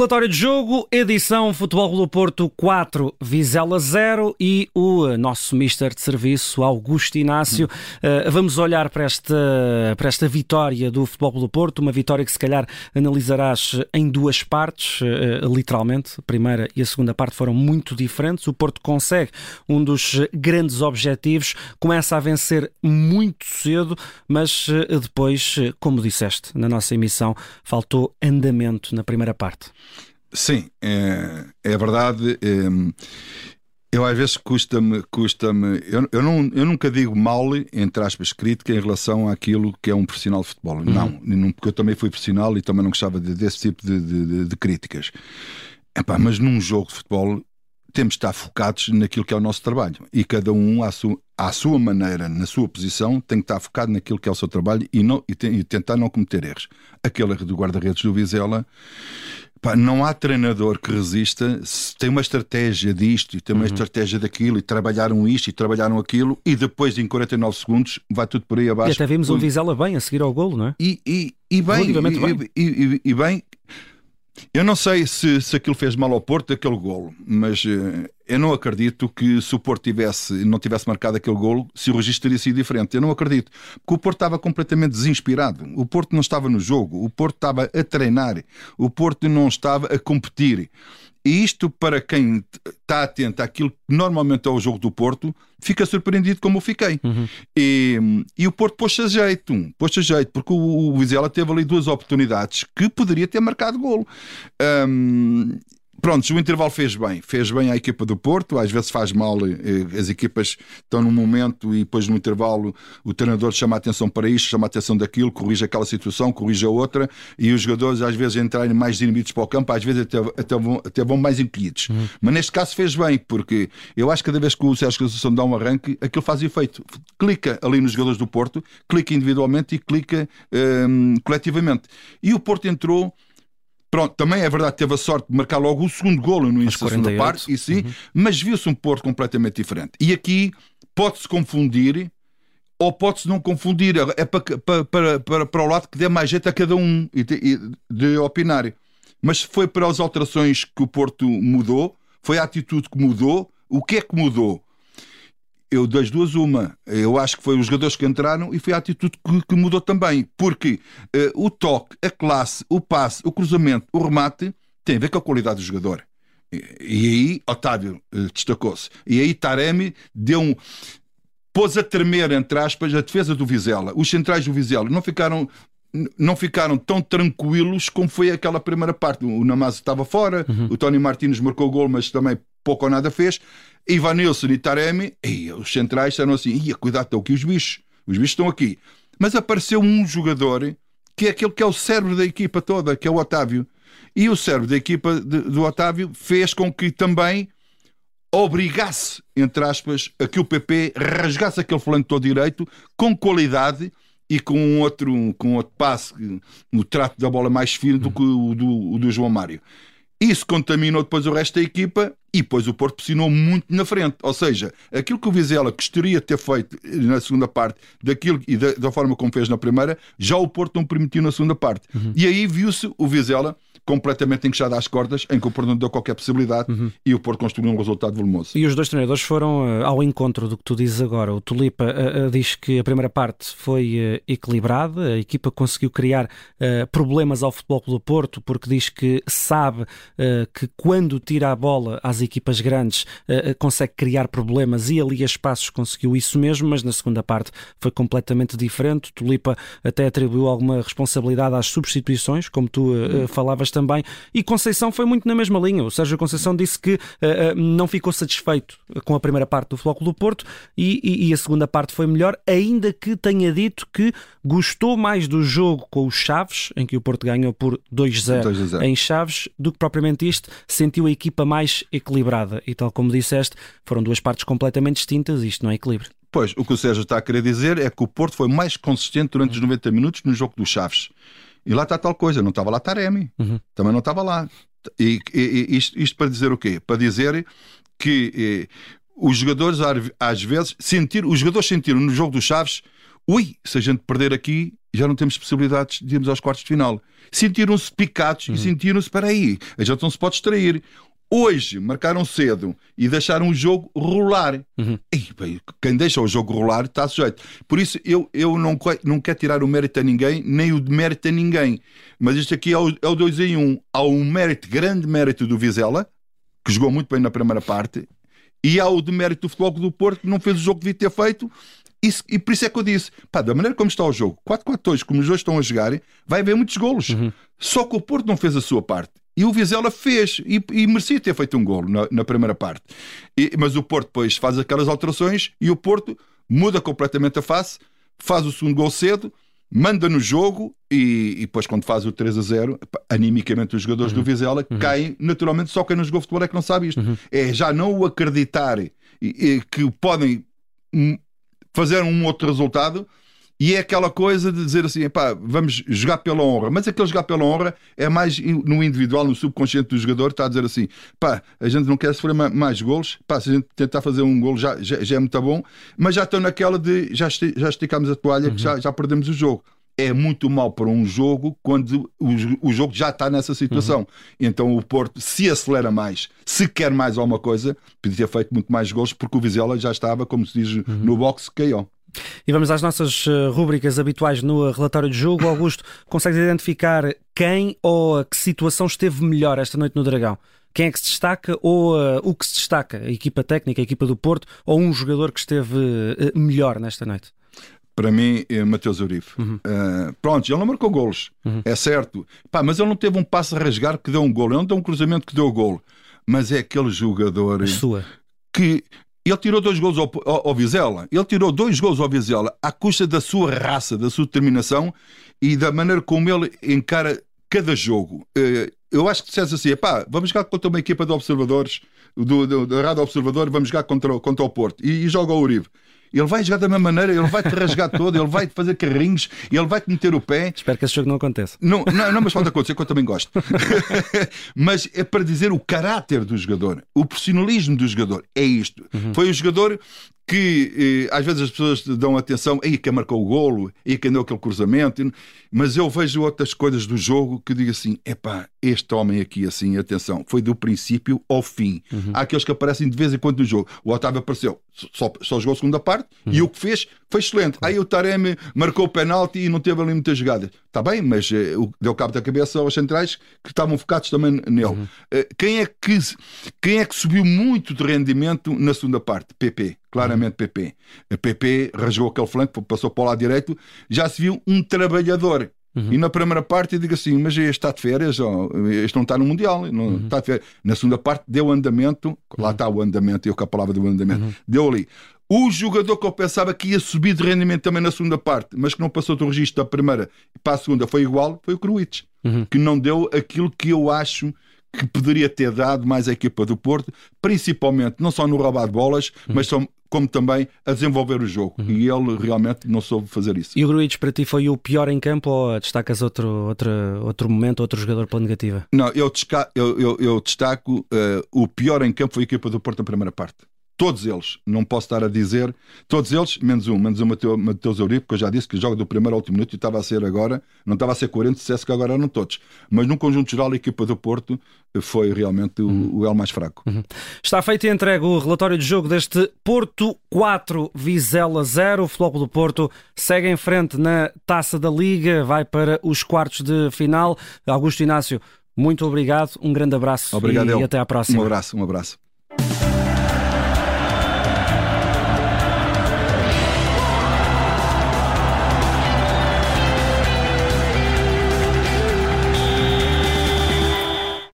Relatório de jogo, edição Futebol do Porto 4, Vizela 0 e o nosso mister de serviço, Augusto Inácio. Uh, vamos olhar para esta, para esta vitória do Futebol do Porto, uma vitória que se calhar analisarás em duas partes, uh, literalmente. A primeira e a segunda parte foram muito diferentes. O Porto consegue um dos grandes objetivos, começa a vencer muito cedo, mas uh, depois, como disseste na nossa emissão, faltou andamento na primeira parte. Sim, é, é verdade. É, eu às vezes custa-me, custa-me. Eu, eu, não, eu nunca digo mal, entre aspas, crítica em relação àquilo que é um profissional de futebol. Uhum. Não, porque eu também fui profissional e também não gostava de, desse tipo de, de, de críticas. Epá, mas num jogo de futebol temos de estar focados naquilo que é o nosso trabalho e cada um à sua, à sua maneira, na sua posição, tem que estar focado naquilo que é o seu trabalho e, não, e, tem, e tentar não cometer erros. Aquele erro do guarda-redes do Vizela Pá, não há treinador que resista se tem uma estratégia disto e tem uma uhum. estratégia daquilo e trabalharam isto e trabalharam aquilo e depois em 49 segundos vai tudo por aí abaixo. E até vimos o Vizela bem a seguir ao golo, não é? E, e, e bem, e, bem. E, e, bem, eu não sei se, se aquilo fez mal ao Porto, aquele golo, mas uh, eu não acredito que se o Porto tivesse, não tivesse marcado aquele golo, se o registro teria sido diferente. Eu não acredito. Porque o Porto estava completamente desinspirado. O Porto não estava no jogo. O Porto estava a treinar. O Porto não estava a competir. E isto, para quem está atento àquilo que normalmente é o jogo do Porto, fica surpreendido como eu fiquei. Uhum. E, e, o Porto pôs-se a jeito, pôs-se a jeito, porque o, o Vizela teve ali duas oportunidades que poderia ter marcado golo. Um, Pronto, o intervalo fez bem. Fez bem à equipa do Porto. Às vezes faz mal, eh, as equipas estão num momento e depois no intervalo o treinador chama a atenção para isto, chama a atenção daquilo, corrige aquela situação, corrige a outra e os jogadores às vezes entrarem mais inibidos para o campo, às vezes até, até, vão, até vão mais encolhidos. Uhum. Mas neste caso fez bem, porque eu acho que cada vez que o Sérgio Conceição dá um arranque, aquilo faz efeito. Clica ali nos jogadores do Porto, clica individualmente e clica um, coletivamente. E o Porto entrou Pronto, também é verdade que teve a sorte de marcar logo o segundo golo no início da segunda parte, e sim, uhum. mas viu-se um Porto completamente diferente. E aqui pode-se confundir ou pode-se não confundir. É para, para, para, para o lado que dê mais jeito a cada um de opinar. Mas foi para as alterações que o Porto mudou, foi a atitude que mudou. O que é que mudou? Eu das duas uma. Eu acho que foi os jogadores que entraram e foi a atitude que, que mudou também. Porque uh, o toque, a classe, o passe, o cruzamento, o remate tem a ver com a qualidade do jogador. E, e aí Otávio uh, destacou-se. E aí Taremi deu um. pôs a tremer, entre aspas, a defesa do Vizela. Os centrais do Vizela não ficaram não ficaram tão tranquilos como foi aquela primeira parte. O Namazo estava fora, uhum. o Tony Martins marcou o gol, mas também pouco ou nada fez. Ivanilson e Taremi, e os centrais eram assim: ia, cuidado, estão aqui os bichos, os bichos estão aqui. Mas apareceu um jogador que é aquele que é o cérebro da equipa toda, que é o Otávio. E o cérebro da equipa de, do Otávio fez com que também obrigasse, entre aspas, a que o PP rasgasse aquele flanco todo direito com qualidade e com um outro, com outro passe, no trato da bola mais fino do que o do, o do João Mário. Isso contaminou depois o resto da equipa e depois o Porto pressionou muito na frente. Ou seja, aquilo que o Vizela gostaria de ter feito na segunda parte daquilo e da, da forma como fez na primeira, já o Porto não permitiu na segunda parte. Uhum. E aí viu-se o Vizela completamente encaixado às cordas, em que o Porto não deu qualquer possibilidade uhum. e o Porto construiu um resultado volumoso. E os dois treinadores foram uh, ao encontro do que tu dizes agora. O Tulipa uh, uh, diz que a primeira parte foi equilibrada, a equipa conseguiu criar problemas ao Futebol do Porto, porque diz que sabe que quando tira a bola às equipas grandes consegue criar problemas e ali a espaços conseguiu isso mesmo, mas na segunda parte foi completamente diferente. O Tulipa até atribuiu alguma responsabilidade às substituições, como tu falavas também. E Conceição foi muito na mesma linha. O Sérgio Conceição disse que uh, uh, não ficou satisfeito com a primeira parte do Flóculo do Porto e, e, e, a segunda parte foi melhor, ainda que tenha dito que gostou mais do jogo com os Chaves, em que o Porto ganhou por 2-0 em Chaves, do que propriamente isto, sentiu a equipa mais equilibrada. E tal como disseste, foram duas partes completamente distintas, isto não é equilíbrio. Pois, o que o Sérgio está a querer dizer é que o Porto foi mais consistente durante os 90 minutos no jogo dos Chaves. E lá está tal coisa, não estava lá Taremi, uhum. também não estava lá. E, e, isto, isto, para dizer o quê? Para dizer que eh, os jogadores às vezes sentir, os jogadores sentiram no jogo dos Chaves, ui, se a gente perder aqui, já não temos possibilidades de irmos aos quartos de final. Sentiram-se picados uhum. e sentiram-se, espera aí, a gente não se pode distrair. Hoje marcaram cedo e deixaram o jogo rolar. Uhum. E, bem, quem deixa o jogo rolar está sujeito. Por isso eu, eu não, não quero tirar o mérito a ninguém, nem o demérito a ninguém. Mas isto aqui é o, é o 2 em 1. Um. Há um mérito, grande mérito do Vizela, que jogou muito bem na primeira parte, e há o demérito do Futebol do Porto, que não fez o jogo que devia ter feito. Isso, e por isso é que eu disse, pá, da maneira como está o jogo, 4-4-2, como os dois estão a jogar, vai haver muitos golos. Uhum. Só que o Porto não fez a sua parte. E o Vizela fez e, e merecia ter feito um golo na, na primeira parte. E, mas o Porto depois faz aquelas alterações e o Porto muda completamente a face, faz o segundo gol cedo, manda no jogo e, e depois quando faz o 3 a 0, animicamente os jogadores uhum. do Vizela uhum. caem, naturalmente só quem não jogou futebol é que não sabe isto. Uhum. É já não o acreditar e, e, que podem fazer um outro resultado e é aquela coisa de dizer assim, pá, vamos jogar pela honra. Mas aquele jogar pela honra é mais no individual, no subconsciente do jogador, está a dizer assim, pá, a gente não quer sofrer mais golos, pá, se a gente tentar fazer um golo já, já, já é muito bom, mas já estão naquela de já, já esticamos a toalha, uhum. que já, já perdemos o jogo é muito mal para um jogo quando o, o jogo já está nessa situação. Uhum. Então o Porto se acelera mais, se quer mais alguma coisa, podia ter feito muito mais gols porque o Vizela já estava, como se diz uhum. no boxe, KO. E vamos às nossas eh, rúbricas habituais no relatório de jogo. Augusto, consegues identificar quem ou que situação esteve melhor esta noite no Dragão? Quem é que se destaca ou uh, o que se destaca? A equipa técnica, a equipa do Porto ou um jogador que esteve uh, melhor nesta noite? Para mim, é Mateus Uribe. Uhum. Uh, pronto, ele não marcou golos, uhum. é certo. Pá, mas ele não teve um passo a rasgar que deu um golo. Ele não deu um cruzamento que deu o golo. Mas é aquele jogador que ele tirou dois gols ao, ao, ao, Vizela. Ele tirou dois gols ao Vizela à custa da sua raça, da sua determinação e da maneira como ele encara cada jogo. Eh, eu acho que dissesse assim: pá, vamos jogar contra uma equipa de observadores, do, do, da Rádio Observador, vamos jogar contra, contra o Porto. E, e joga o Uribe. Ele vai jogar da mesma maneira, ele vai te rasgar todo, ele vai te fazer carrinhos, ele vai te meter o pé. Espero que esse jogo não aconteça. Não, não, não mas pode acontecer, que eu também gosto. mas é para dizer o caráter do jogador, o profissionalismo do jogador. É isto. Uhum. Foi o jogador que eh, às vezes as pessoas dão atenção, aí quem marcou o golo, aí quem deu aquele cruzamento, mas eu vejo outras coisas do jogo que digo assim: epá, este homem aqui, assim, atenção, foi do princípio ao fim. Uhum. Há aqueles que aparecem de vez em quando no jogo. O Otávio apareceu, só, só jogou a segunda parte uhum. e o que fez foi excelente. Aí o Taremi marcou o penalti e não teve ali muitas jogadas. Está bem, mas uh, deu cabo da cabeça aos centrais que estavam focados também nele. Uhum. Uh, quem, é que, quem é que subiu muito de rendimento na segunda parte? PP claramente PP. A PP rasgou aquele flanco, passou para o lado direito, já se viu um trabalhador. Uhum. E na primeira parte eu digo assim, mas este está de férias, este não está no Mundial, não uhum. está de férias. Na segunda parte deu andamento, lá uhum. está o andamento, eu com a palavra do andamento, uhum. deu ali. O jogador que eu pensava que ia subir de rendimento também na segunda parte, mas que não passou do registro da primeira para a segunda, foi igual, foi o Cruites, uhum. que não deu aquilo que eu acho que poderia ter dado mais a equipa do Porto, principalmente não só no roubar de bolas, uhum. mas como também a desenvolver o jogo. Uhum. E ele realmente não soube fazer isso. E o Gruites para ti foi o pior em campo ou destacas outro, outro, outro momento, outro jogador pela negativa? Não, eu, eu, eu, eu destaco uh, o pior em campo foi a equipa do Porto na primeira parte. Todos eles, não posso estar a dizer, todos eles, menos um, menos o Mateus, Mateus Eurico, que eu já disse que joga do primeiro ao último minuto e estava a ser agora, não estava a ser 40, dissesse que agora eram todos. Mas no conjunto geral, a equipa do Porto foi realmente uhum. o, o L mais fraco. Uhum. Está feito e entregue o relatório de jogo deste Porto 4, Vizela 0. O Floco do Porto segue em frente na taça da Liga, vai para os quartos de final. Augusto Inácio, muito obrigado, um grande abraço obrigado, e, e até à próxima. Um abraço, um abraço.